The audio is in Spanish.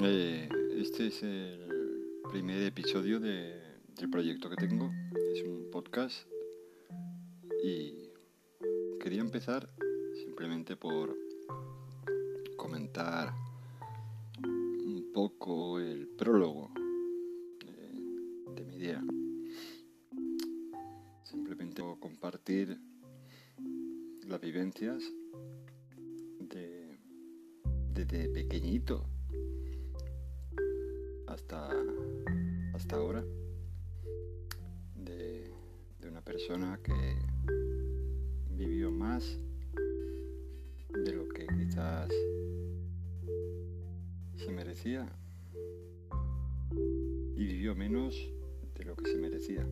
Este es el primer episodio de, del proyecto que tengo. Es un podcast y quería empezar simplemente por comentar un poco el prólogo de, de mi idea. Simplemente compartir las vivencias de, desde pequeñito hasta, hasta ahora de, de una persona que vivió más de lo que quizás se merecía y vivió menos de lo que se merecía.